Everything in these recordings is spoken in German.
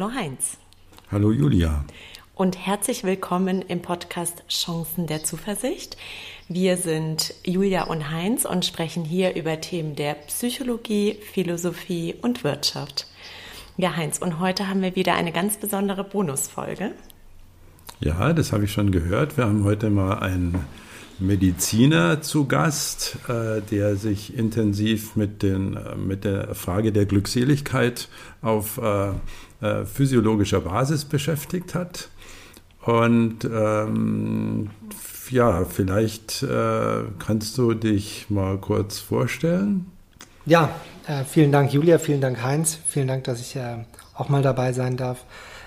Hallo Heinz. Hallo Julia. Und herzlich willkommen im Podcast Chancen der Zuversicht. Wir sind Julia und Heinz und sprechen hier über Themen der Psychologie, Philosophie und Wirtschaft. Ja, Heinz, und heute haben wir wieder eine ganz besondere Bonusfolge. Ja, das habe ich schon gehört. Wir haben heute mal einen Mediziner zu Gast, äh, der sich intensiv mit, den, äh, mit der Frage der Glückseligkeit auf äh, physiologischer Basis beschäftigt hat. Und ähm, ja, vielleicht äh, kannst du dich mal kurz vorstellen. Ja, äh, vielen Dank Julia, vielen Dank Heinz, vielen Dank, dass ich äh, auch mal dabei sein darf.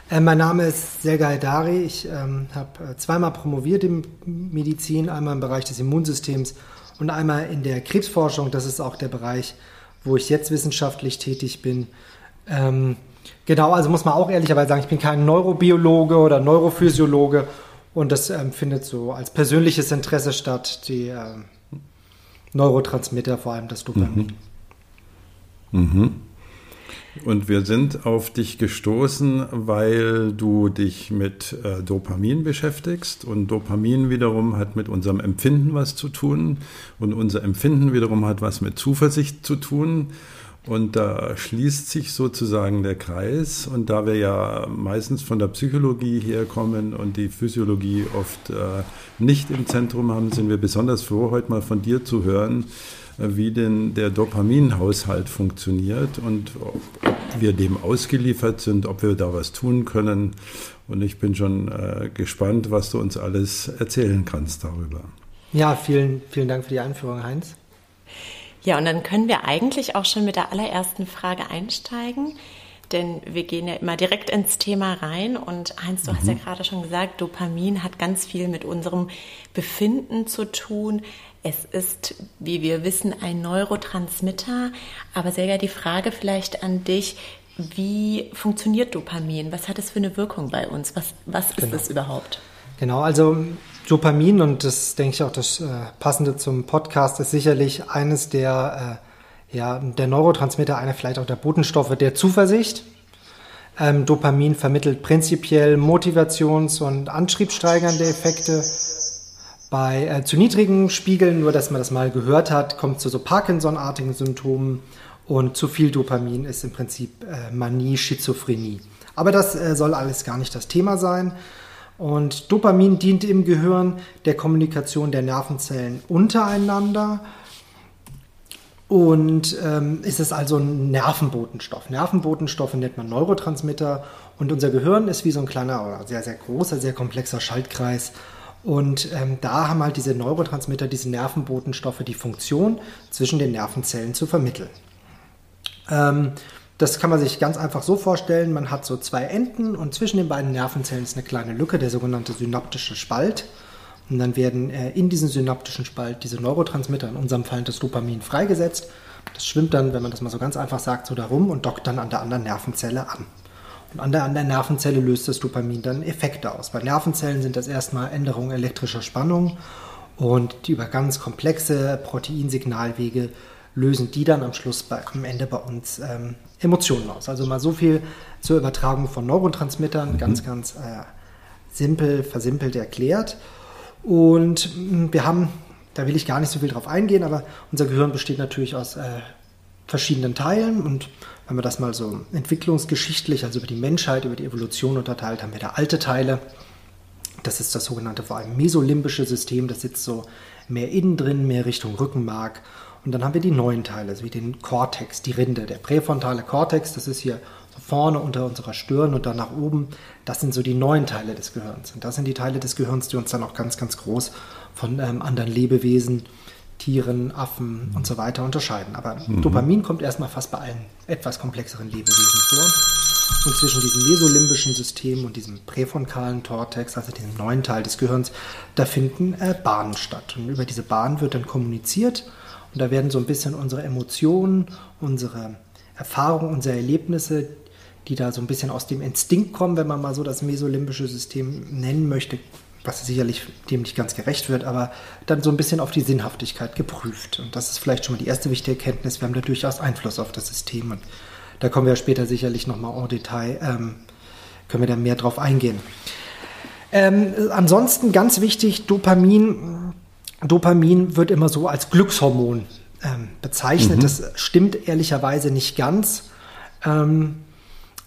Äh, mein Name ist Sergei Haidari. Ich ähm, habe zweimal promoviert in Medizin, einmal im Bereich des Immunsystems und einmal in der Krebsforschung. Das ist auch der Bereich, wo ich jetzt wissenschaftlich tätig bin. Ähm, Genau, also muss man auch ehrlicherweise sagen, ich bin kein Neurobiologe oder Neurophysiologe und das ähm, findet so als persönliches Interesse statt, die ähm, Neurotransmitter, vor allem das Dopamin. Mhm. Mhm. Und wir sind auf dich gestoßen, weil du dich mit äh, Dopamin beschäftigst. Und Dopamin wiederum hat mit unserem Empfinden was zu tun. Und unser Empfinden wiederum hat was mit Zuversicht zu tun. Und da schließt sich sozusagen der Kreis. Und da wir ja meistens von der Psychologie herkommen und die Physiologie oft äh, nicht im Zentrum haben, sind wir besonders froh, heute mal von dir zu hören, äh, wie denn der Dopaminhaushalt funktioniert und ob, ob, wir dem ausgeliefert sind, ob wir da was tun können. Und ich bin schon äh, gespannt, was du uns alles erzählen kannst darüber. Ja, vielen, vielen Dank für die Einführung, Heinz. Ja, und dann können wir eigentlich auch schon mit der allerersten Frage einsteigen, denn wir gehen ja immer direkt ins Thema rein. Und Heinz, du mhm. hast ja mhm. gerade schon gesagt, Dopamin hat ganz viel mit unserem Befinden zu tun. Es ist, wie wir wissen, ein Neurotransmitter. Aber sehr gerne die Frage vielleicht an dich, wie funktioniert Dopamin? Was hat es für eine Wirkung bei uns? Was, was ist genau. es überhaupt? Genau, also Dopamin, und das denke ich auch das äh, Passende zum Podcast, ist sicherlich eines der, äh, ja, der Neurotransmitter, einer vielleicht auch der Botenstoffe der Zuversicht. Ähm, Dopamin vermittelt prinzipiell motivations- und antriebssteigernde Effekte. Bei äh, zu niedrigen Spiegeln, nur dass man das mal gehört hat, kommt zu so Parkinson-artigen Symptomen und zu viel Dopamin ist im Prinzip äh, Manie, Schizophrenie. Aber das äh, soll alles gar nicht das Thema sein. Und Dopamin dient im Gehirn der Kommunikation der Nervenzellen untereinander. Und ähm, ist es also ein Nervenbotenstoff. Nervenbotenstoffe nennt man Neurotransmitter. Und unser Gehirn ist wie so ein kleiner oder sehr, sehr großer, sehr komplexer Schaltkreis. Und ähm, da haben halt diese Neurotransmitter, diese Nervenbotenstoffe die Funktion, zwischen den Nervenzellen zu vermitteln. Ähm, das kann man sich ganz einfach so vorstellen. Man hat so zwei Enden und zwischen den beiden Nervenzellen ist eine kleine Lücke, der sogenannte synaptische Spalt. Und dann werden äh, in diesem synaptischen Spalt diese Neurotransmitter, in unserem Fall das Dopamin, freigesetzt. Das schwimmt dann, wenn man das mal so ganz einfach sagt, so darum und dockt dann an der anderen Nervenzelle an. Und an der anderen Nervenzelle löst das Dopamin dann Effekte aus. Bei Nervenzellen sind das erstmal Änderungen elektrischer Spannung und die über ganz komplexe Proteinsignalwege lösen die dann am Schluss bei, am Ende bei uns ähm, Emotionen aus. Also mal so viel zur Übertragung von Neurotransmittern, mhm. ganz, ganz äh, simpel, versimpelt erklärt. Und mh, hm, wir haben, da will ich gar nicht so viel drauf eingehen, aber unser Gehirn besteht natürlich aus äh, verschiedenen Teilen und wenn man das mal so entwicklungsgeschichtlich, also über die Menschheit, über die Evolution unterteilt, haben wir da alte Teile. Das ist das sogenannte vor allem mesolimbische System, das sitzt so mehr innen drin, mehr Richtung Rückenmark. Und dann haben wir die neuen Teile, wie den Cortex, die Rinde. Der präfrontale Cortex, das ist hier vorne unter unserer Stirn und dann nach oben. Das sind so die neuen Teile des Gehirns. Und das sind die Teile des Gehirns, die uns dann auch ganz, ganz groß von ähm, anderen Lebewesen, Tieren, Affen mhm. und so weiter unterscheiden. Aber mhm. Dopamin kommt erstmal fast bei allen etwas komplexeren Lebewesen vor. Und zwischen diesem mesolimbischen System und diesem präfrontalen Cortex, also diesem neuen Teil des Gehirns, da finden äh, Bahnen statt. Und über diese Bahnen wird dann kommuniziert und da werden so ein bisschen unsere Emotionen, unsere Erfahrungen, unsere Erlebnisse, die da so ein bisschen aus dem Instinkt kommen, wenn man mal so das mesolimbische System nennen möchte, was sicherlich dem nicht ganz gerecht wird, aber dann so ein bisschen auf die Sinnhaftigkeit geprüft. Und das ist vielleicht schon mal die erste wichtige Erkenntnis. Wir haben da durchaus Einfluss auf das System. Und da kommen wir später sicherlich nochmal en Detail ähm, können wir da mehr drauf eingehen. Ähm, ansonsten ganz wichtig, Dopamin. Dopamin wird immer so als Glückshormon ähm, bezeichnet. Mhm. Das stimmt ehrlicherweise nicht ganz. Ähm,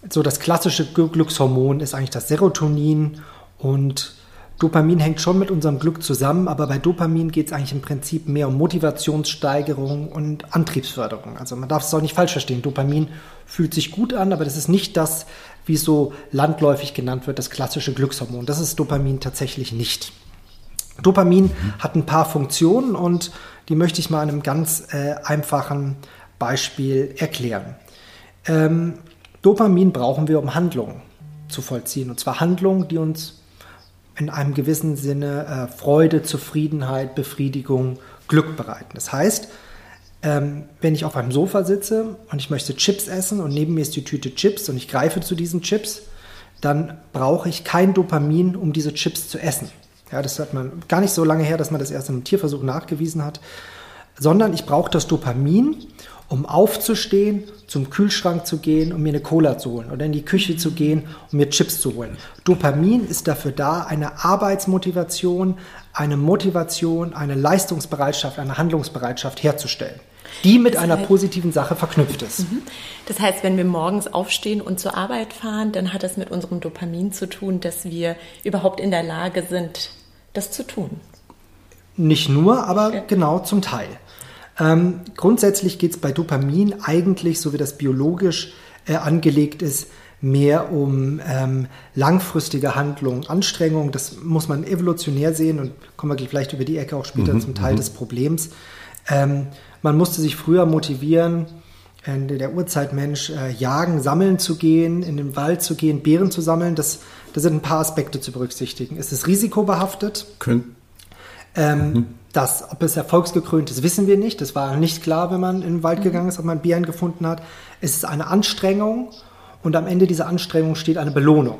so das klassische Glückshormon ist eigentlich das Serotonin und Dopamin hängt schon mit unserem Glück zusammen, aber bei Dopamin geht es eigentlich im Prinzip mehr um Motivationssteigerung und Antriebsförderung. Also man darf es auch nicht falsch verstehen. Dopamin fühlt sich gut an, aber das ist nicht das, wie es so landläufig genannt wird, das klassische Glückshormon. Das ist Dopamin tatsächlich nicht. Dopamin hat ein paar Funktionen und die möchte ich mal an einem ganz äh, einfachen Beispiel erklären. Ähm, Dopamin brauchen wir, um Handlungen zu vollziehen. Und zwar Handlungen, die uns in einem gewissen Sinne äh, Freude, Zufriedenheit, Befriedigung, Glück bereiten. Das heißt, ähm, wenn ich auf einem Sofa sitze und ich möchte Chips essen und neben mir ist die Tüte Chips und ich greife zu diesen Chips, dann brauche ich kein Dopamin, um diese Chips zu essen. Ja, das hat man gar nicht so lange her, dass man das erst im Tierversuch nachgewiesen hat, sondern ich brauche das Dopamin, um aufzustehen, zum Kühlschrank zu gehen und mir eine Cola zu holen oder in die Küche zu gehen und mir Chips zu holen. Dopamin ist dafür da, eine Arbeitsmotivation, eine Motivation, eine Leistungsbereitschaft, eine Handlungsbereitschaft herzustellen, die mit das einer positiven Sache verknüpft ist. Mhm. Das heißt, wenn wir morgens aufstehen und zur Arbeit fahren, dann hat das mit unserem Dopamin zu tun, dass wir überhaupt in der Lage sind, das zu tun. Nicht nur, aber ja. genau zum Teil. Ähm, grundsätzlich geht es bei Dopamin eigentlich, so wie das biologisch äh, angelegt ist, mehr um ähm, langfristige Handlung, Anstrengung. Das muss man evolutionär sehen und kommen wir vielleicht über die Ecke auch später mhm, zum Teil mhm. des Problems. Ähm, man musste sich früher motivieren, der Urzeitmensch äh, jagen, sammeln zu gehen, in den Wald zu gehen, Beeren zu sammeln. Das, das sind ein paar Aspekte zu berücksichtigen. Ist es risikobehaftet? Könnt, ähm, mhm. Das, ob es erfolgsgekrönt ist, wissen wir nicht. Das war nicht klar, wenn man in den Wald mhm. gegangen ist, ob man Bären gefunden hat. Es ist eine Anstrengung und am Ende dieser Anstrengung steht eine Belohnung.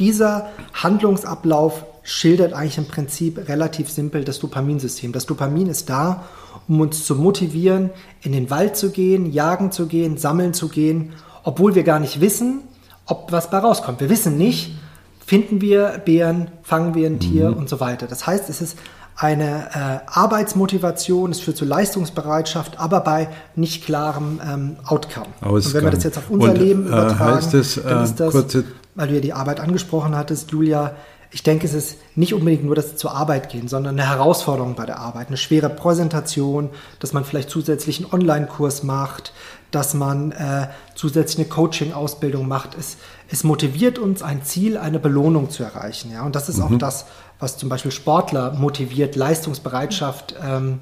Dieser Handlungsablauf schildert eigentlich im Prinzip relativ simpel das Dopaminsystem. Das Dopamin ist da, um uns zu motivieren, in den Wald zu gehen, jagen zu gehen, sammeln zu gehen, obwohl wir gar nicht wissen, ob was bei rauskommt. Wir wissen nicht, finden wir Bären, fangen wir ein Tier mhm. und so weiter. Das heißt, es ist eine äh, Arbeitsmotivation, es führt zu Leistungsbereitschaft, aber bei nicht klarem ähm, Outcome. Ausgang. Und wenn wir das jetzt auf unser Und, Leben äh, übertragen, heißt es, dann ist das, kurze... weil du ja die Arbeit angesprochen hattest, Julia, ich denke, es ist nicht unbedingt nur das zur Arbeit gehen, sondern eine Herausforderung bei der Arbeit, eine schwere Präsentation, dass man vielleicht zusätzlich einen Online-Kurs macht, dass man äh, zusätzlich eine Coaching-Ausbildung macht. Es, es motiviert uns, ein Ziel, eine Belohnung zu erreichen. Ja? Und das ist mhm. auch das, was zum Beispiel Sportler motiviert, Leistungsbereitschaft ähm,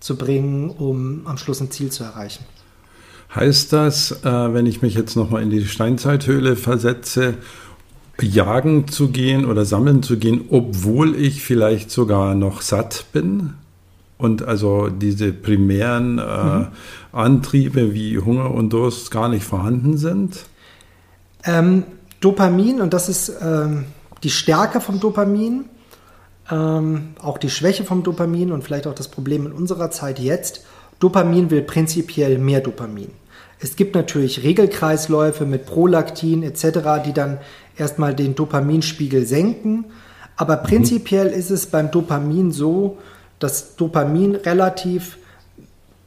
zu bringen, um am Schluss ein Ziel zu erreichen. Heißt das, äh, wenn ich mich jetzt nochmal in die Steinzeithöhle versetze, jagen zu gehen oder sammeln zu gehen, obwohl ich vielleicht sogar noch satt bin? Und also diese primären äh, mhm. Antriebe wie Hunger und Durst gar nicht vorhanden sind? Ähm, Dopamin, und das ist ähm, die Stärke vom Dopamin, ähm, auch die Schwäche vom Dopamin und vielleicht auch das Problem in unserer Zeit jetzt. Dopamin will prinzipiell mehr Dopamin. Es gibt natürlich Regelkreisläufe mit Prolaktin etc., die dann erstmal den Dopaminspiegel senken. Aber prinzipiell ist es beim Dopamin so, dass Dopamin relativ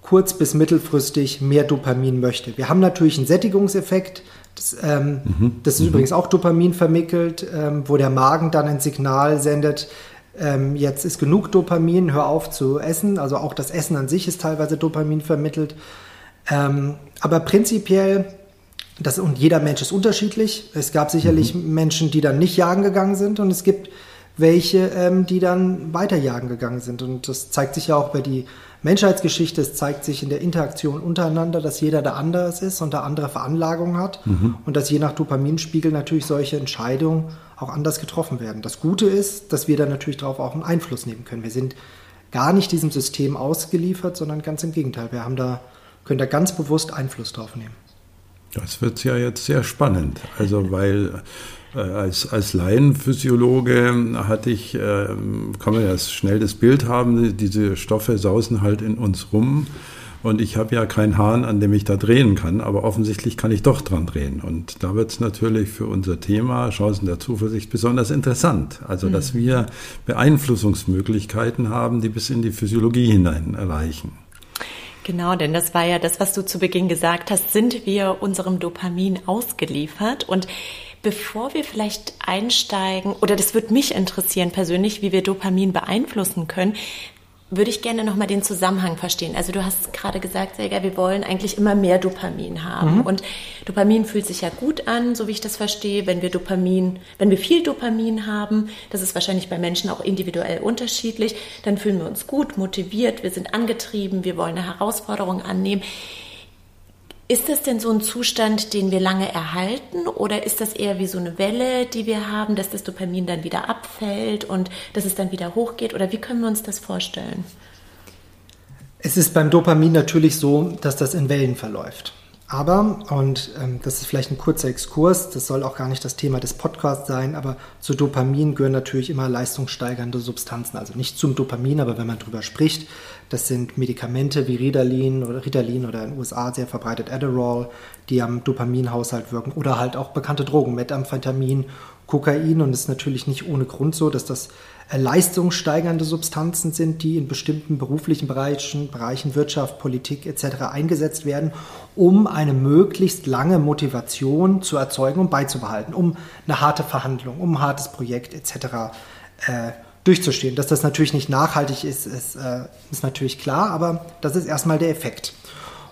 kurz- bis mittelfristig mehr Dopamin möchte. Wir haben natürlich einen Sättigungseffekt. Das, ähm, mhm. das ist mhm. übrigens auch Dopamin vermittelt, ähm, wo der Magen dann ein Signal sendet, ähm, jetzt ist genug Dopamin, hör auf zu essen. Also auch das Essen an sich ist teilweise Dopamin vermittelt. Ähm, aber prinzipiell, das, und jeder Mensch ist unterschiedlich. Es gab sicherlich mhm. Menschen, die dann nicht jagen gegangen sind und es gibt welche, ähm, die dann weiter jagen gegangen sind. Und das zeigt sich ja auch bei die Menschheitsgeschichte, es zeigt sich in der Interaktion untereinander, dass jeder da anders ist und da andere Veranlagungen hat mhm. und dass je nach Dopaminspiegel natürlich solche Entscheidungen auch anders getroffen werden. Das Gute ist, dass wir da natürlich darauf auch einen Einfluss nehmen können. Wir sind gar nicht diesem System ausgeliefert, sondern ganz im Gegenteil. Wir haben da, können da ganz bewusst Einfluss drauf nehmen. Das wird ja jetzt sehr spannend. Also, weil äh, als, als Laienphysiologe hatte ich, äh, kann man ja schnell das Bild haben, diese Stoffe sausen halt in uns rum Und ich habe ja keinen Hahn, an dem ich da drehen kann, aber offensichtlich kann ich doch dran drehen. Und da wird es natürlich für unser Thema Chancen der Zuversicht besonders interessant. Also, dass mhm. wir Beeinflussungsmöglichkeiten haben, die bis in die Physiologie hinein erreichen. Genau, denn das war ja das, was du zu Beginn gesagt hast. Sind wir unserem Dopamin ausgeliefert? Und bevor wir vielleicht einsteigen, oder das würde mich interessieren persönlich, wie wir Dopamin beeinflussen können, würde ich gerne nochmal den Zusammenhang verstehen. Also du hast gerade gesagt, Selga, wir wollen eigentlich immer mehr Dopamin haben. Mhm. Und Dopamin fühlt sich ja gut an, so wie ich das verstehe. Wenn wir Dopamin, wenn wir viel Dopamin haben, das ist wahrscheinlich bei Menschen auch individuell unterschiedlich, dann fühlen wir uns gut, motiviert, wir sind angetrieben, wir wollen eine Herausforderung annehmen. Ist das denn so ein Zustand, den wir lange erhalten oder ist das eher wie so eine Welle, die wir haben, dass das Dopamin dann wieder abfällt und dass es dann wieder hochgeht oder wie können wir uns das vorstellen? Es ist beim Dopamin natürlich so, dass das in Wellen verläuft. Aber, und ähm, das ist vielleicht ein kurzer Exkurs, das soll auch gar nicht das Thema des Podcasts sein, aber zu Dopamin gehören natürlich immer leistungssteigernde Substanzen. Also nicht zum Dopamin, aber wenn man drüber spricht, das sind Medikamente wie Ritalin oder Ritalin oder in den USA sehr verbreitet Adderall, die am Dopaminhaushalt wirken oder halt auch bekannte Drogen, Methamphetamin, Kokain und es ist natürlich nicht ohne Grund so, dass das leistungssteigernde Substanzen sind, die in bestimmten beruflichen Bereichen, Bereichen Wirtschaft, Politik etc. eingesetzt werden, um eine möglichst lange Motivation zu erzeugen und beizubehalten, um eine harte Verhandlung, um ein hartes Projekt etc. Äh, durchzustehen. Dass das natürlich nicht nachhaltig ist, ist, äh, ist natürlich klar, aber das ist erstmal der Effekt.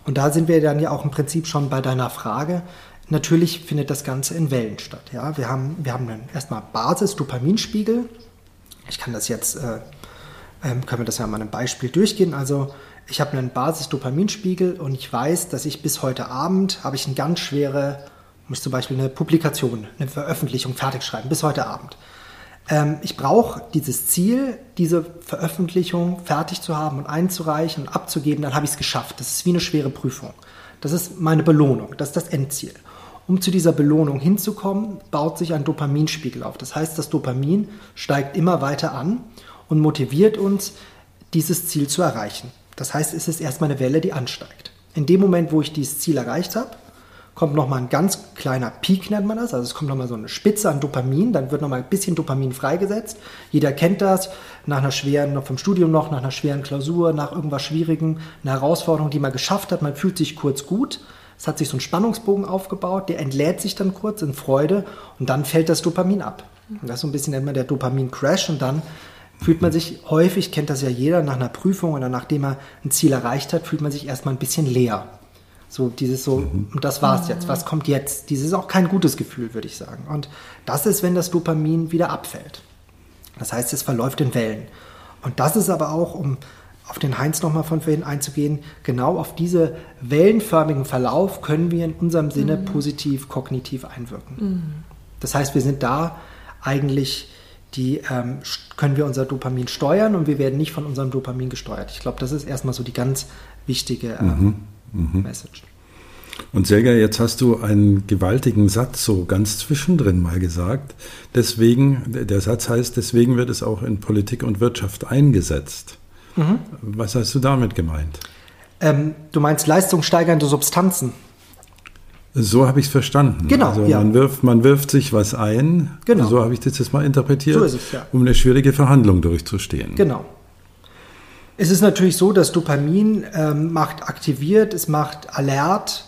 Und da sind wir dann ja auch im Prinzip schon bei deiner Frage. Natürlich findet das Ganze in Wellen statt. Ja? Wir haben, wir haben erstmal Basis-Dopaminspiegel. Ich kann das jetzt, äh, äh, können wir das ja mal einem Beispiel durchgehen. Also ich habe einen Basis-Dopaminspiegel und ich weiß, dass ich bis heute Abend habe ich eine ganz schwere, muss zum Beispiel eine Publikation, eine Veröffentlichung fertig schreiben, bis heute Abend. Ähm, ich brauche dieses Ziel, diese Veröffentlichung fertig zu haben und einzureichen und abzugeben, dann habe ich es geschafft. Das ist wie eine schwere Prüfung. Das ist meine Belohnung, das ist das Endziel. Um zu dieser Belohnung hinzukommen, baut sich ein Dopaminspiegel auf. Das heißt, das Dopamin steigt immer weiter an und motiviert uns, dieses Ziel zu erreichen. Das heißt, es ist erstmal eine Welle, die ansteigt. In dem Moment, wo ich dieses Ziel erreicht habe, kommt nochmal ein ganz kleiner Peak, nennt man das. Also es kommt nochmal so eine Spitze an Dopamin, dann wird nochmal ein bisschen Dopamin freigesetzt. Jeder kennt das, nach einer schweren, noch vom Studium noch, nach einer schweren Klausur, nach irgendwas Schwierigem, eine Herausforderung, die man geschafft hat. Man fühlt sich kurz gut. Es hat sich so ein Spannungsbogen aufgebaut, der entlädt sich dann kurz in Freude und dann fällt das Dopamin ab. Und das ist so ein bisschen man der Dopamin-Crash und dann fühlt man sich häufig, kennt das ja jeder, nach einer Prüfung oder nachdem er ein Ziel erreicht hat, fühlt man sich erstmal ein bisschen leer. So dieses so, mhm. und das war's jetzt, was kommt jetzt? Dieses ist auch kein gutes Gefühl, würde ich sagen. Und das ist, wenn das Dopamin wieder abfällt. Das heißt, es verläuft in Wellen. Und das ist aber auch, um auf den Heinz nochmal von vorhin einzugehen, genau auf diese wellenförmigen Verlauf können wir in unserem Sinne mhm. positiv kognitiv einwirken. Mhm. Das heißt, wir sind da eigentlich die ähm, können wir unser Dopamin steuern und wir werden nicht von unserem Dopamin gesteuert. Ich glaube, das ist erstmal so die ganz wichtige ähm, mhm mhm. Message. Und Selga, jetzt hast du einen gewaltigen Satz so ganz zwischendrin mal gesagt. Deswegen, der Satz heißt, deswegen wird es auch in Politik und Wirtschaft eingesetzt. Mhm. Was hast du damit gemeint? Ähm, du meinst leistungssteigernde Substanzen. So habe ich es verstanden. Genau. Also ja. man, wirft, man wirft sich was ein. Genau. So habe ich das jetzt mal interpretiert, so es, ja. um eine schwierige Verhandlung durchzustehen. Genau. Es ist natürlich so, dass Dopamin ähm, macht aktiviert, es macht alert,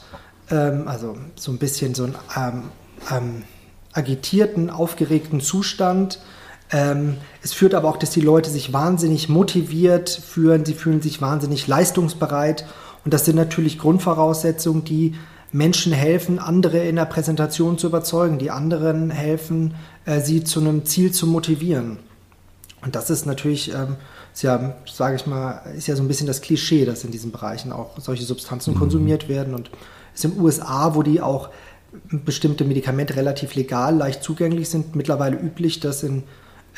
ähm, also so ein bisschen so einen ähm, ähm agitierten, aufgeregten Zustand. Ähm, es führt aber auch, dass die Leute sich wahnsinnig motiviert fühlen, sie fühlen sich wahnsinnig leistungsbereit und das sind natürlich Grundvoraussetzungen, die Menschen helfen, andere in der Präsentation zu überzeugen, die anderen helfen, äh, sie zu einem Ziel zu motivieren. Und das ist natürlich ähm, ist ja, sage ich mal, ist ja so ein bisschen das Klischee, dass in diesen Bereichen auch solche Substanzen mhm. konsumiert werden. Und es ist in den USA, wo die auch bestimmte Medikamente relativ legal, leicht zugänglich sind, mittlerweile üblich, dass in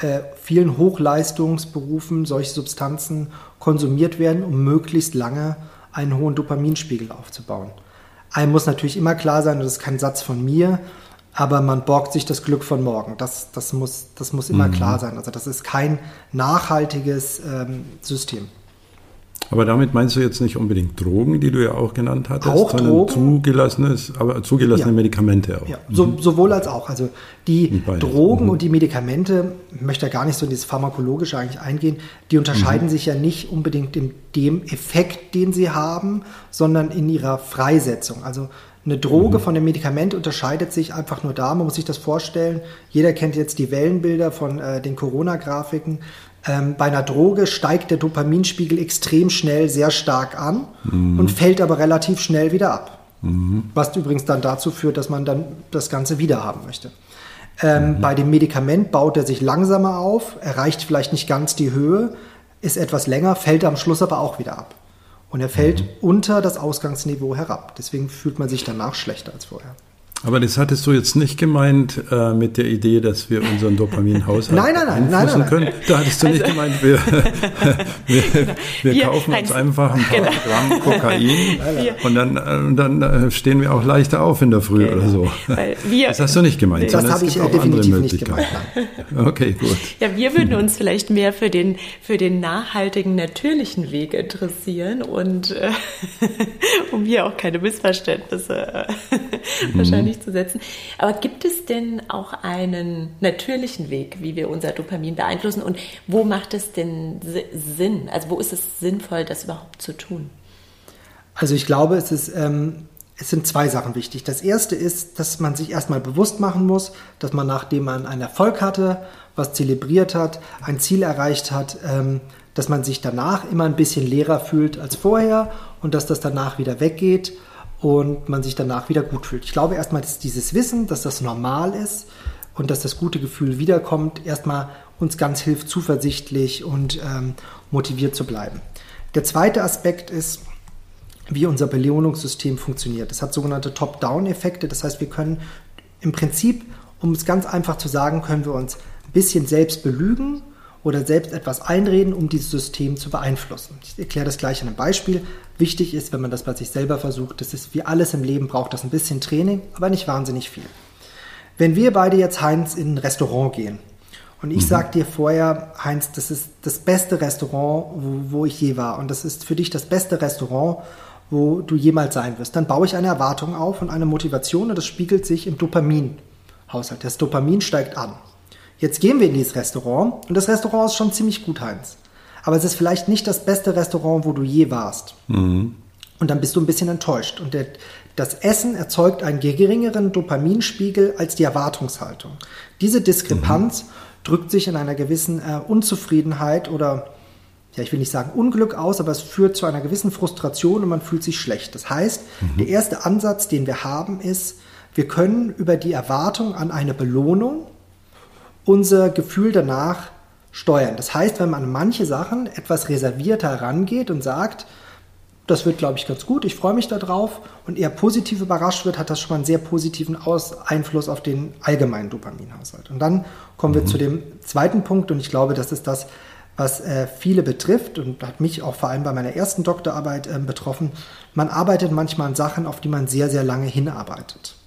äh, vielen Hochleistungsberufen solche Substanzen konsumiert werden, um möglichst lange einen hohen Dopaminspiegel aufzubauen. Einem muss natürlich immer klar sein, das ist kein Satz von mir, aber man borgt sich das Glück von morgen. Das, das, muss, das muss immer mhm. klar sein. Also das ist kein nachhaltiges ähm, System. Aber damit meinst du jetzt nicht unbedingt Drogen, die du ja auch genannt hattest, auch sondern Drogen, zugelassenes, aber zugelassene ja. Medikamente auch. Ja, so, sowohl als auch. Also die Drogen mhm. und die Medikamente, ich möchte ja gar nicht so in dieses Pharmakologische eigentlich eingehen, die unterscheiden mhm. sich ja nicht unbedingt in dem Effekt, den sie haben, sondern in ihrer Freisetzung. Also eine Droge mhm. von einem Medikament unterscheidet sich einfach nur da, man muss sich das vorstellen. Jeder kennt jetzt die Wellenbilder von äh, den Corona-Grafiken. Ähm, bei einer Droge steigt der Dopaminspiegel extrem schnell sehr stark an mhm. und fällt aber relativ schnell wieder ab. Mhm. Was übrigens dann dazu führt, dass man dann das Ganze wieder haben möchte. Ähm, mhm. Bei dem Medikament baut er sich langsamer auf, erreicht vielleicht nicht ganz die Höhe, ist etwas länger, fällt am Schluss aber auch wieder ab. Und er fällt mhm. unter das Ausgangsniveau herab. Deswegen fühlt man sich danach schlechter als vorher. Aber das hattest du jetzt nicht gemeint äh, mit der Idee, dass wir unseren Dopaminhaushalt nein, nein, nein, nein, nein, können. Da hattest du also, nicht gemeint, wir, wir, wir, wir kaufen uns einfach ein paar genau. Gramm Kokain und dann, und dann äh, stehen wir auch leichter auf in der Früh genau. oder so. Wir, das hast du nicht gemeint. Das habe ich definitiv nicht gemeint. Okay, gut. Ja, wir würden uns vielleicht mehr für den, für den nachhaltigen, natürlichen Weg interessieren und äh, um hier auch keine Missverständnisse mhm. wahrscheinlich nicht zu setzen. Aber gibt es denn auch einen natürlichen Weg, wie wir unser Dopamin beeinflussen? Und wo macht es denn Sinn? Also wo ist es sinnvoll, das überhaupt zu tun? Also ich glaube, es ist ähm, es sind zwei Sachen wichtig. Das erste ist, dass man sich erstmal bewusst machen muss, dass man, nachdem man einen Erfolg hatte, was zelebriert hat, ein Ziel erreicht hat, ähm, dass man sich danach immer ein bisschen leerer fühlt als vorher und dass das danach wieder weggeht und man sich danach wieder gut fühlt. Ich glaube erstmal, dass dieses Wissen, dass das normal ist und dass das gute Gefühl wiederkommt, erstmal uns ganz hilft, zuversichtlich und ähm, motiviert zu bleiben. Der zweite Aspekt ist, wie unser Belohnungssystem funktioniert. Es hat sogenannte Top-Down-Effekte. Das heißt, wir können im Prinzip, um es ganz einfach zu sagen, können wir uns ein bisschen selbst belügen oder selbst etwas einreden, um dieses System zu beeinflussen. Ich erkläre das gleich an einem Beispiel. Wichtig ist, wenn man das bei sich selber versucht, das ist wie alles im Leben, braucht das ein bisschen Training, aber nicht wahnsinnig viel. Wenn wir beide jetzt, Heinz, in ein Restaurant gehen und ich mhm. sage dir vorher, Heinz, das ist das beste Restaurant, wo, wo ich je war und das ist für dich das beste Restaurant, wo du jemals sein wirst, dann baue ich eine Erwartung auf und eine Motivation und das spiegelt sich im Dopaminhaushalt. Das Dopamin steigt an. Jetzt gehen wir in dieses Restaurant und das Restaurant ist schon ziemlich gut, Heinz. Aber es ist vielleicht nicht das beste Restaurant, wo du je warst. Mhm. Und dann bist du ein bisschen enttäuscht. Und der, das Essen erzeugt einen geringeren Dopaminspiegel als die Erwartungshaltung. Diese Diskrepanz mhm. drückt sich in einer gewissen äh, Unzufriedenheit oder, ja, ich will nicht sagen Unglück aus, aber es führt zu einer gewissen Frustration und man fühlt sich schlecht. Das heißt, mhm. der erste Ansatz, den wir haben, ist, wir können über die Erwartung an eine Belohnung unser Gefühl danach steuern. Das heißt, wenn man an manche Sachen etwas reservierter rangeht und sagt, das wird, glaube ich, ganz gut, ich freue mich darauf und eher positiv überrascht wird, hat das schon mal einen sehr positiven Aus Einfluss auf den allgemeinen Dopaminhaushalt. Und dann kommen wir mhm. zu dem zweiten Punkt und ich glaube, das ist das, was äh, viele betrifft und hat mich auch vor allem bei meiner ersten Doktorarbeit äh, betroffen. Man arbeitet manchmal an Sachen, auf die man sehr, sehr lange hinarbeitet.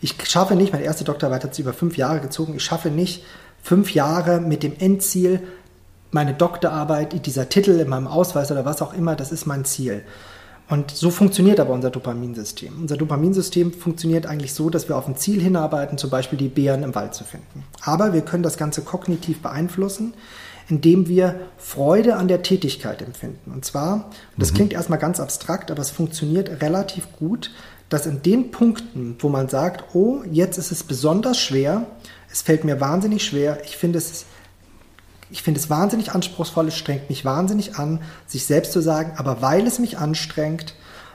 Ich schaffe nicht, meine erste Doktorarbeit hat sich über fünf Jahre gezogen, ich schaffe nicht fünf Jahre mit dem Endziel, meine Doktorarbeit, dieser Titel in meinem Ausweis oder was auch immer, das ist mein Ziel. Und so funktioniert aber unser Dopaminsystem. Unser Dopaminsystem funktioniert eigentlich so, dass wir auf ein Ziel hinarbeiten, zum Beispiel die Beeren im Wald zu finden. Aber wir können das Ganze kognitiv beeinflussen, indem wir Freude an der Tätigkeit empfinden. Und zwar, das mhm. klingt erstmal ganz abstrakt, aber es funktioniert relativ gut, dass in den Punkten, wo man sagt, oh, jetzt ist es besonders schwer, es fällt mir wahnsinnig schwer, ich finde es, ich finde es wahnsinnig anspruchsvoll, es strengt mich wahnsinnig an, sich selbst zu sagen, aber weil es mich anstrengt,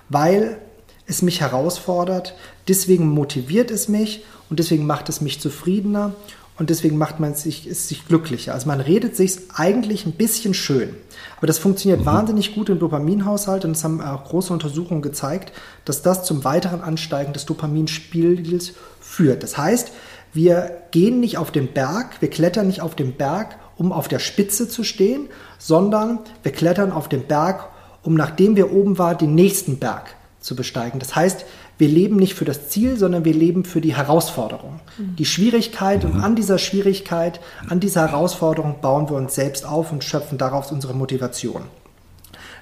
weil es mich herausfordert, deswegen motiviert es mich und deswegen macht es mich zufriedener und deswegen macht man sich, ist sich glücklicher. Also man redet sich eigentlich ein bisschen schön. Aber das funktioniert mhm. wahnsinnig gut im Dopaminhaushalt und es haben auch große Untersuchungen gezeigt, dass das zum weiteren Ansteigen des Dopaminspiegels führt. Das heißt, wir gehen nicht auf den Berg, wir klettern nicht auf den Berg, um auf der Spitze zu stehen, sondern wir klettern auf den Berg, um nachdem wir oben waren, den nächsten Berg zu besteigen. Das heißt, wir leben nicht für das Ziel, sondern wir leben für die Herausforderung. Mhm. Die Schwierigkeit und an dieser Schwierigkeit, an dieser Herausforderung bauen wir uns selbst auf und schöpfen daraus unsere Motivation.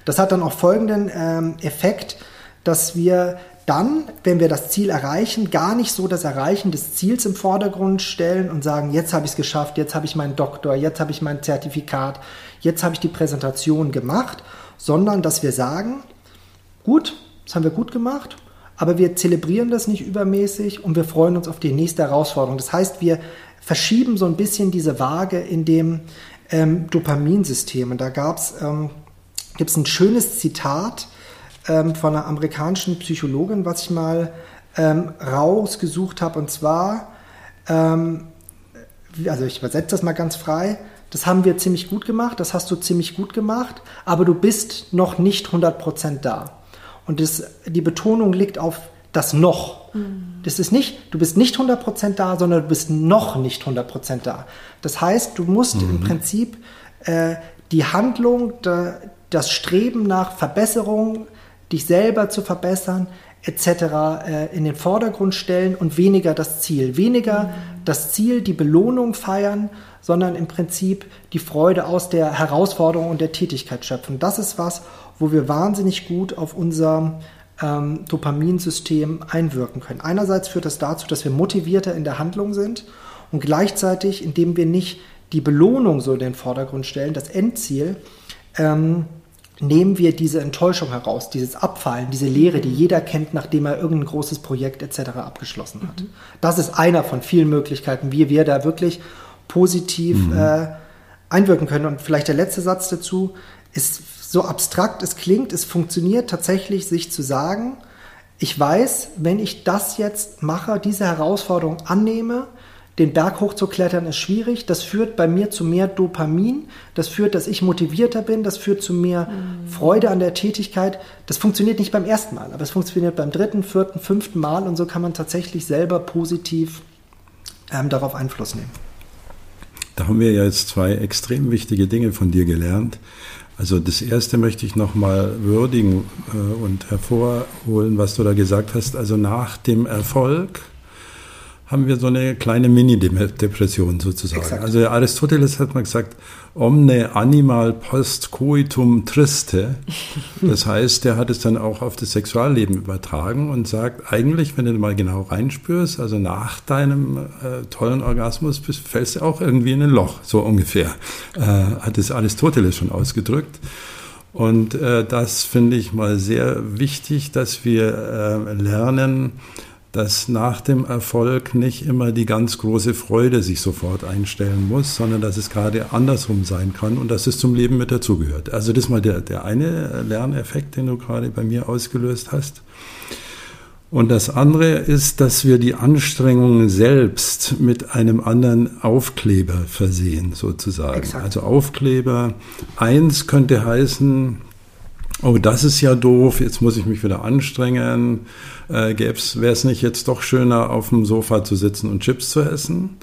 Das hat dann auch folgenden ähm, Effekt, dass wir dann, wenn wir das Ziel erreichen, gar nicht so das Erreichen des Ziels im Vordergrund stellen und sagen, jetzt habe ich es geschafft, jetzt habe ich meinen Doktor, jetzt habe ich mein Zertifikat, jetzt habe ich die Präsentation gemacht, sondern dass wir sagen, gut, das haben wir gut gemacht, aber wir zelebrieren das nicht übermäßig und wir freuen uns auf die nächste Herausforderung. Das heißt, wir verschieben so ein bisschen diese Waage in dem ähm, Dopaminsystem. Und da ähm, gibt es ein schönes Zitat, ähm, von einer amerikanischen Psychologin, was ich mal ähm, rausgesucht habe. Und zwar, ähm, also ich übersetze das mal ganz frei, das haben wir ziemlich gut gemacht, das hast du ziemlich gut gemacht, aber du bist noch nicht 100% da. Und das, die Betonung liegt auf das noch. Mhm. Das ist nicht, du bist nicht 100% da, sondern du bist noch nicht 100% da. Das heißt, du musst mhm. im Prinzip äh, die Handlung, da, das Streben nach Verbesserung, dich selber zu verbessern, etc. Äh, in den Vordergrund stellen und weniger das Ziel. Weniger mhm. das Ziel, die Belohnung feiern, sondern im Prinzip die Freude aus der Herausforderung und der Tätigkeit schöpfen. Das ist was, wo wir wahnsinnig gut auf unser ähm, Dopaminsystem einwirken können. Einerseits führt das dazu, dass wir motivierter in der Handlung sind und gleichzeitig, indem wir nicht die Belohnung so in den Vordergrund stellen, das Endziel, ähm, nehmen wir diese Enttäuschung heraus, dieses Abfallen, diese Leere, die jeder kennt, nachdem er irgendein großes Projekt etc. abgeschlossen hat. Mhm. Das ist einer von vielen Möglichkeiten, wie wir da wirklich positiv mhm. äh, einwirken können. Und vielleicht der letzte Satz dazu ist so abstrakt es klingt, es funktioniert tatsächlich, sich zu sagen, ich weiß, wenn ich das jetzt mache, diese Herausforderung annehme, den Berg hochzuklettern ist schwierig. Das führt bei mir zu mehr Dopamin. Das führt, dass ich motivierter bin. Das führt zu mehr mhm. Freude an der Tätigkeit. Das funktioniert nicht beim ersten Mal, aber es funktioniert beim dritten, vierten, fünften Mal. Und so kann man tatsächlich selber positiv ähm, darauf Einfluss nehmen. Da haben wir ja jetzt zwei extrem wichtige Dinge von dir gelernt. Also das erste möchte ich nochmal würdigen äh, und hervorholen, was du da gesagt hast. Also nach dem Erfolg haben wir so eine kleine Mini-Depression sozusagen. Exakt. Also Aristoteles hat mal gesagt, omne animal post coitum triste. Das heißt, der hat es dann auch auf das Sexualleben übertragen und sagt, eigentlich, wenn du mal genau reinspürst, also nach deinem äh, tollen Orgasmus fällst du auch irgendwie in ein Loch, so ungefähr, äh, hat es Aristoteles schon ausgedrückt. Und äh, das finde ich mal sehr wichtig, dass wir äh, lernen, dass nach dem Erfolg nicht immer die ganz große Freude sich sofort einstellen muss, sondern dass es gerade andersrum sein kann und dass es zum Leben mit dazugehört. Also das ist mal der, der eine Lerneffekt, den du gerade bei mir ausgelöst hast. Und das andere ist, dass wir die Anstrengungen selbst mit einem anderen Aufkleber versehen, sozusagen. Exakt. Also Aufkleber eins könnte heißen, oh, das ist ja doof, jetzt muss ich mich wieder anstrengen. Äh, Wäre es nicht jetzt doch schöner, auf dem Sofa zu sitzen und Chips zu essen?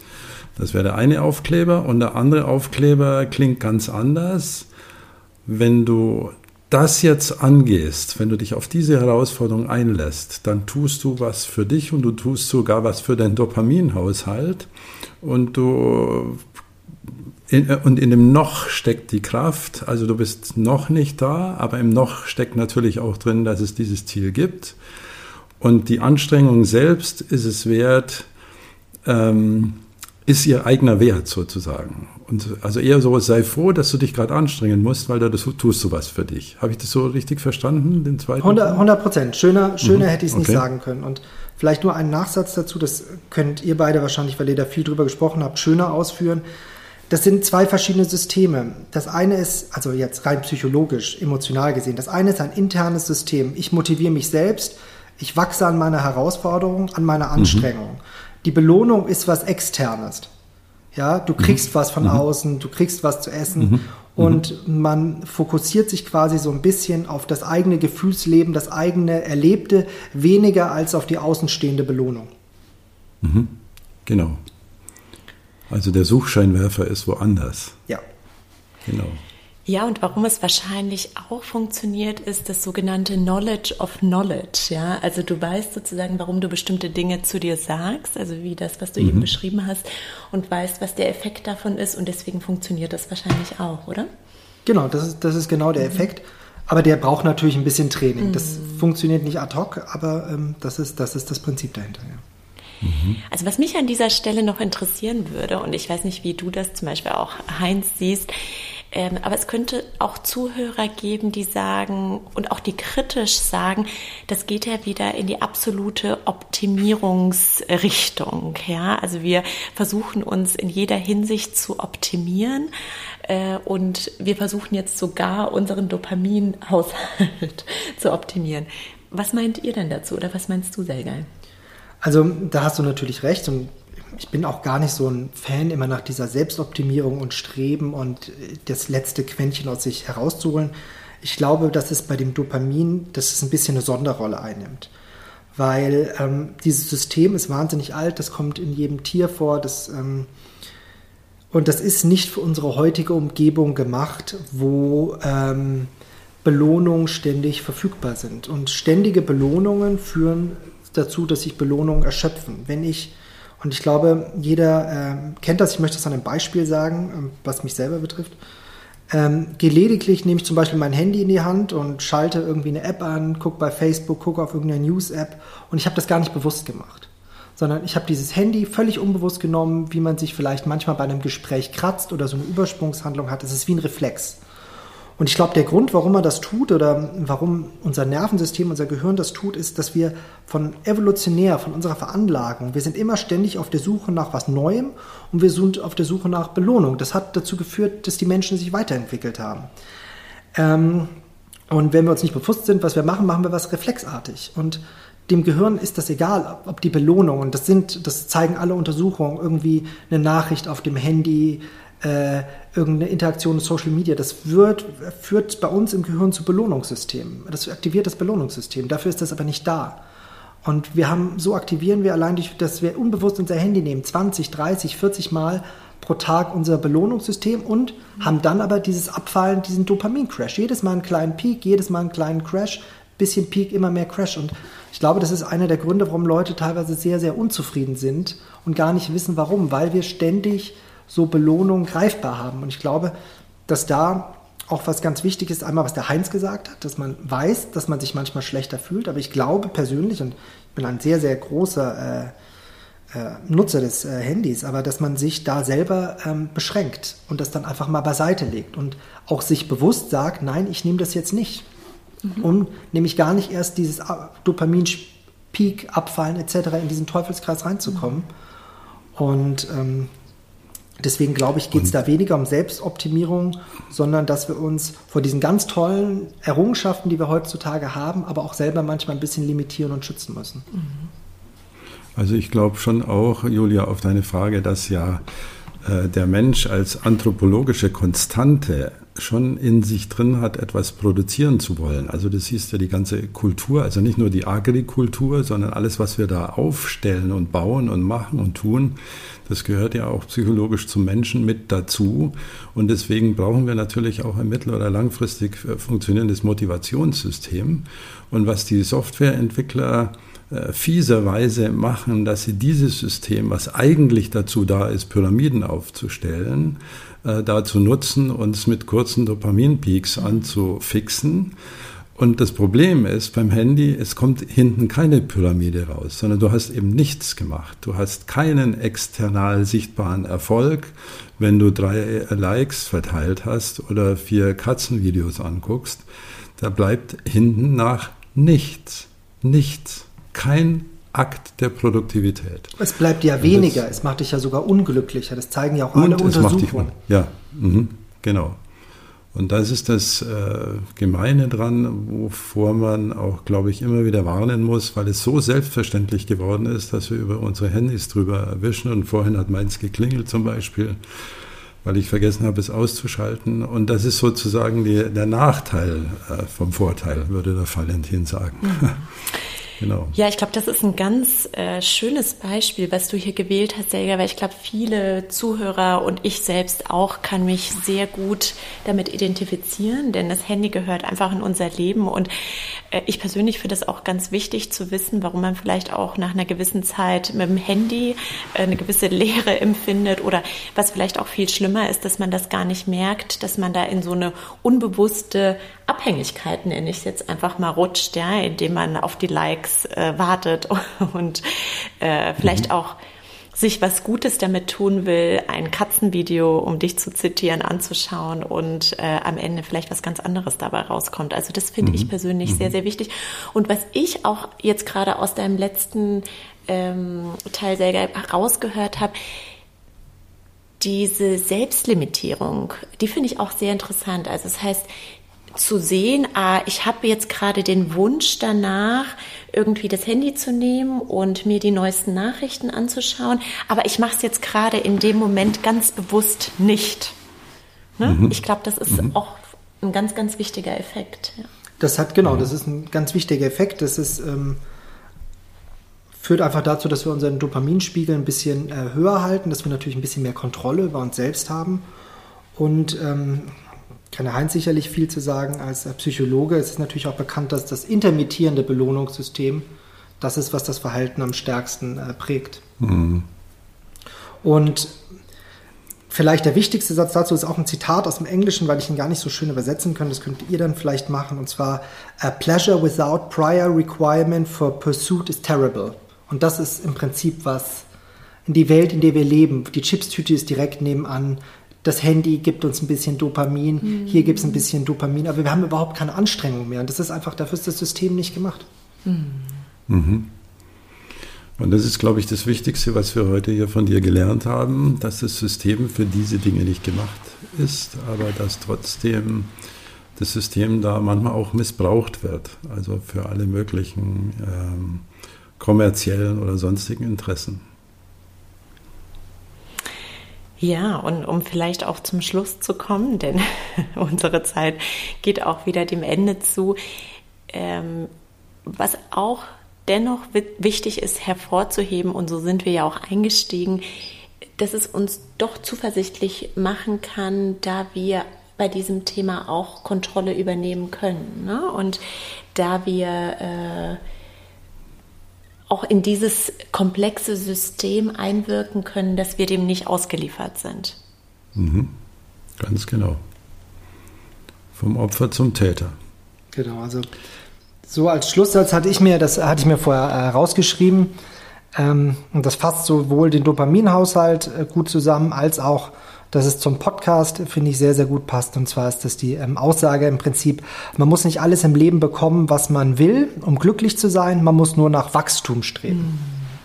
Das wäre der eine Aufkleber. Und der andere Aufkleber klingt ganz anders. Wenn du das jetzt angehst, wenn du dich auf diese Herausforderung einlässt, dann tust du was für dich und du tust sogar was für deinen Dopaminhaushalt und du in, und in dem Noch steckt die Kraft. Also du bist noch nicht da, aber im Noch steckt natürlich auch drin, dass es dieses Ziel gibt. Und die Anstrengung selbst ist es wert, ähm, ist ihr eigener Wert sozusagen. Und also eher so, sei froh, dass du dich gerade anstrengen musst, weil da das, tust du was für dich. Habe ich das so richtig verstanden, den zweiten? 100 Prozent. Schöner, schöner mhm. hätte ich es okay. nicht sagen können. Und vielleicht nur einen Nachsatz dazu, das könnt ihr beide wahrscheinlich, weil ihr da viel drüber gesprochen habt, schöner ausführen. Das sind zwei verschiedene Systeme. Das eine ist, also jetzt rein psychologisch, emotional gesehen, das eine ist ein internes System. Ich motiviere mich selbst, ich wachse an meiner Herausforderung, an meiner mhm. Anstrengung. Mhm. Die Belohnung ist was Externes. Ja, du mhm. kriegst mhm. was von mhm. außen, du kriegst was zu essen mhm. und man fokussiert sich quasi so ein bisschen auf das eigene Gefühlsleben, das eigene Erlebte, weniger als auf die außenstehende Belohnung. Genau. Also der Suchscheinwerfer ist woanders. Ja. Genau. Ja, und warum es wahrscheinlich auch funktioniert, ist das sogenannte Knowledge of Knowledge. Ja, also du weißt sozusagen, warum du bestimmte Dinge zu dir sagst, also wie das, was du mhm. eben beschrieben hast, und weißt, was der Effekt davon ist. Und deswegen funktioniert das wahrscheinlich auch, oder? Genau, das ist, das ist genau der mhm. Effekt. Aber der braucht natürlich ein bisschen Training. Das mhm. funktioniert nicht ad hoc, aber ähm, das, ist, das ist das Prinzip dahinter. Ja. Mhm. Also was mich an dieser Stelle noch interessieren würde, und ich weiß nicht, wie du das zum Beispiel auch, Heinz, siehst, ähm, aber es könnte auch Zuhörer geben, die sagen und auch die kritisch sagen, das geht ja wieder in die absolute Optimierungsrichtung. Ja, also wir versuchen uns in jeder Hinsicht zu optimieren äh, und wir versuchen jetzt sogar unseren Dopaminhaushalt zu optimieren. Was meint ihr denn dazu oder was meinst du, Selgeil? Also da hast du natürlich recht und ich bin auch gar nicht so ein Fan immer nach dieser Selbstoptimierung und Streben und das letzte Quäntchen aus sich herauszuholen. Ich glaube, dass es bei dem Dopamin, dass es ein bisschen eine Sonderrolle einnimmt. Weil ähm, dieses System ist wahnsinnig alt, das kommt in jedem Tier vor, das, ähm, und das ist nicht für unsere heutige Umgebung gemacht, wo ähm, Belohnungen ständig verfügbar sind. Und ständige Belohnungen führen dazu, dass sich Belohnungen erschöpfen. Wenn ich und ich glaube, jeder äh, kennt das. Ich möchte das an einem Beispiel sagen, ähm, was mich selber betrifft. Ähm, lediglich nehme ich zum Beispiel mein Handy in die Hand und schalte irgendwie eine App an, gucke bei Facebook, gucke auf irgendeine News-App und ich habe das gar nicht bewusst gemacht. Sondern ich habe dieses Handy völlig unbewusst genommen, wie man sich vielleicht manchmal bei einem Gespräch kratzt oder so eine Übersprungshandlung hat. Es ist wie ein Reflex. Und ich glaube, der Grund, warum er das tut oder warum unser Nervensystem, unser Gehirn das tut, ist, dass wir von evolutionär, von unserer Veranlagung, wir sind immer ständig auf der Suche nach was Neuem und wir sind auf der Suche nach Belohnung. Das hat dazu geführt, dass die Menschen sich weiterentwickelt haben. Ähm, und wenn wir uns nicht bewusst sind, was wir machen, machen wir was reflexartig. Und dem Gehirn ist das egal, ob die Belohnung, und das sind, das zeigen alle Untersuchungen, irgendwie eine Nachricht auf dem Handy, äh, irgendeine Interaktion in Social Media, das wird, führt bei uns im Gehirn zu Belohnungssystemen. Das aktiviert das Belohnungssystem. Dafür ist das aber nicht da. Und wir haben, so aktivieren wir allein durch, dass wir unbewusst unser Handy nehmen, 20, 30, 40 Mal pro Tag unser Belohnungssystem und haben dann aber dieses Abfallen, diesen Dopamin-Crash. Jedes Mal einen kleinen Peak, jedes Mal einen kleinen Crash, bisschen Peak, immer mehr Crash. Und ich glaube, das ist einer der Gründe, warum Leute teilweise sehr, sehr unzufrieden sind und gar nicht wissen, warum, weil wir ständig so Belohnungen greifbar haben. Und ich glaube, dass da auch was ganz wichtig ist, einmal was der Heinz gesagt hat, dass man weiß, dass man sich manchmal schlechter fühlt, aber ich glaube persönlich, und ich bin ein sehr, sehr großer äh, äh, Nutzer des äh, Handys, aber dass man sich da selber ähm, beschränkt und das dann einfach mal beiseite legt und auch sich bewusst sagt, nein, ich nehme das jetzt nicht. Mhm. Um nämlich gar nicht erst dieses Dopamin-Peak, Abfallen etc. in diesen Teufelskreis reinzukommen. Mhm. Und ähm, Deswegen glaube ich, geht es da weniger um Selbstoptimierung, sondern dass wir uns vor diesen ganz tollen Errungenschaften, die wir heutzutage haben, aber auch selber manchmal ein bisschen limitieren und schützen müssen. Also ich glaube schon auch, Julia, auf deine Frage, dass ja äh, der Mensch als anthropologische Konstante schon in sich drin hat, etwas produzieren zu wollen. Also das hieß ja die ganze Kultur, also nicht nur die Agrikultur, sondern alles, was wir da aufstellen und bauen und machen und tun, das gehört ja auch psychologisch zum Menschen mit dazu. Und deswegen brauchen wir natürlich auch ein mittel- oder langfristig äh, funktionierendes Motivationssystem. Und was die Softwareentwickler äh, fieserweise machen, dass sie dieses System, was eigentlich dazu da ist, Pyramiden aufzustellen, äh, dazu nutzen, uns mit kurzen Dopaminpeaks anzufixen. Und das Problem ist beim Handy, es kommt hinten keine Pyramide raus, sondern du hast eben nichts gemacht. Du hast keinen external sichtbaren Erfolg, wenn du drei Likes verteilt hast oder vier Katzenvideos anguckst. Da bleibt hinten nach nichts. Nichts. Kein Akt der Produktivität. Es bleibt ja weniger, das, es macht dich ja sogar unglücklicher. Das zeigen ja auch alle Untersuchungen. Dich, ja, mh, genau. Und das ist das äh, Gemeine dran, wovor man auch, glaube ich, immer wieder warnen muss, weil es so selbstverständlich geworden ist, dass wir über unsere Handys drüber erwischen. Und vorhin hat meins geklingelt zum Beispiel, weil ich vergessen habe, es auszuschalten. Und das ist sozusagen die, der Nachteil äh, vom Vorteil, würde der Valentin sagen. Genau. Ja, ich glaube, das ist ein ganz äh, schönes Beispiel, was du hier gewählt hast, Selga, weil ich glaube, viele Zuhörer und ich selbst auch kann mich sehr gut damit identifizieren, denn das Handy gehört einfach in unser Leben und äh, ich persönlich finde es auch ganz wichtig zu wissen, warum man vielleicht auch nach einer gewissen Zeit mit dem Handy äh, eine gewisse Leere empfindet oder was vielleicht auch viel schlimmer ist, dass man das gar nicht merkt, dass man da in so eine unbewusste Abhängigkeit, nenne ich es jetzt einfach mal, rutscht, ja, indem man auf die Likes äh, wartet und äh, vielleicht mhm. auch sich was Gutes damit tun will, ein Katzenvideo, um dich zu zitieren, anzuschauen und äh, am Ende vielleicht was ganz anderes dabei rauskommt. Also das finde mhm. ich persönlich mhm. sehr, sehr wichtig. Und was ich auch jetzt gerade aus deinem letzten ähm, Teil sehr herausgehört habe, diese Selbstlimitierung, die finde ich auch sehr interessant. Also das heißt, zu sehen, ah, ich habe jetzt gerade den Wunsch danach, irgendwie das Handy zu nehmen und mir die neuesten Nachrichten anzuschauen, aber ich mache es jetzt gerade in dem Moment ganz bewusst nicht. Ne? Mhm. Ich glaube, das ist mhm. auch ein ganz, ganz wichtiger Effekt. Ja. Das hat, genau, das ist ein ganz wichtiger Effekt. Das ist, ähm, führt einfach dazu, dass wir unseren Dopaminspiegel ein bisschen äh, höher halten, dass wir natürlich ein bisschen mehr Kontrolle über uns selbst haben. Und ähm, kann Heinz sicherlich viel zu sagen als Psychologe. Es ist natürlich auch bekannt, dass das intermittierende Belohnungssystem das ist, was das Verhalten am stärksten äh, prägt. Mhm. Und vielleicht der wichtigste Satz dazu ist auch ein Zitat aus dem Englischen, weil ich ihn gar nicht so schön übersetzen kann. Das könnt ihr dann vielleicht machen. Und zwar, A pleasure without prior requirement for pursuit is terrible. Und das ist im Prinzip was in die Welt, in der wir leben. Die Chipstüte ist direkt nebenan das Handy gibt uns ein bisschen Dopamin, mhm. hier gibt es ein bisschen Dopamin, aber wir haben überhaupt keine Anstrengung mehr. Und das ist einfach, dafür ist das System nicht gemacht. Mhm. Mhm. Und das ist, glaube ich, das Wichtigste, was wir heute hier von dir gelernt haben, dass das System für diese Dinge nicht gemacht ist, aber dass trotzdem das System da manchmal auch missbraucht wird, also für alle möglichen ähm, kommerziellen oder sonstigen Interessen. Ja, und um vielleicht auch zum Schluss zu kommen, denn unsere Zeit geht auch wieder dem Ende zu. Ähm, was auch dennoch wichtig ist hervorzuheben, und so sind wir ja auch eingestiegen, dass es uns doch zuversichtlich machen kann, da wir bei diesem Thema auch Kontrolle übernehmen können. Ne? Und da wir äh, auch in dieses komplexe System einwirken können, dass wir dem nicht ausgeliefert sind. Mhm. Ganz genau. Vom Opfer zum Täter. Genau, also so als Schlusssatz hatte ich mir, das hatte ich mir vorher äh, rausgeschrieben, ähm, und das fasst sowohl den Dopaminhaushalt äh, gut zusammen, als auch dass es zum Podcast, finde ich, sehr, sehr gut passt. Und zwar ist das die ähm, Aussage im Prinzip, man muss nicht alles im Leben bekommen, was man will, um glücklich zu sein, man muss nur nach Wachstum streben. Mhm.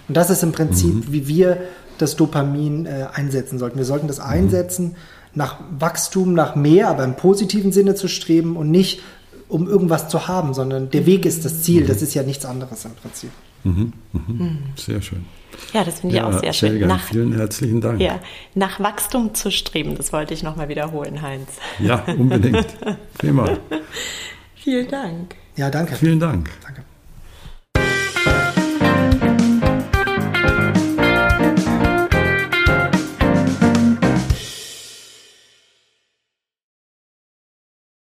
Und das ist im Prinzip, mhm. wie wir das Dopamin äh, einsetzen sollten. Wir sollten das mhm. einsetzen, nach Wachstum, nach mehr, aber im positiven Sinne zu streben und nicht um irgendwas zu haben, sondern der Weg ist das Ziel. Das ist ja nichts anderes im Prinzip. Mhm. Mhm. Sehr schön. Ja, das finde ich ja, auch sehr schön. Nach, vielen herzlichen Dank. Ja, nach Wachstum zu streben, das wollte ich nochmal wiederholen, Heinz. Ja, unbedingt. Prima. Vielen Dank. Ja, danke. Vielen Dank. Danke.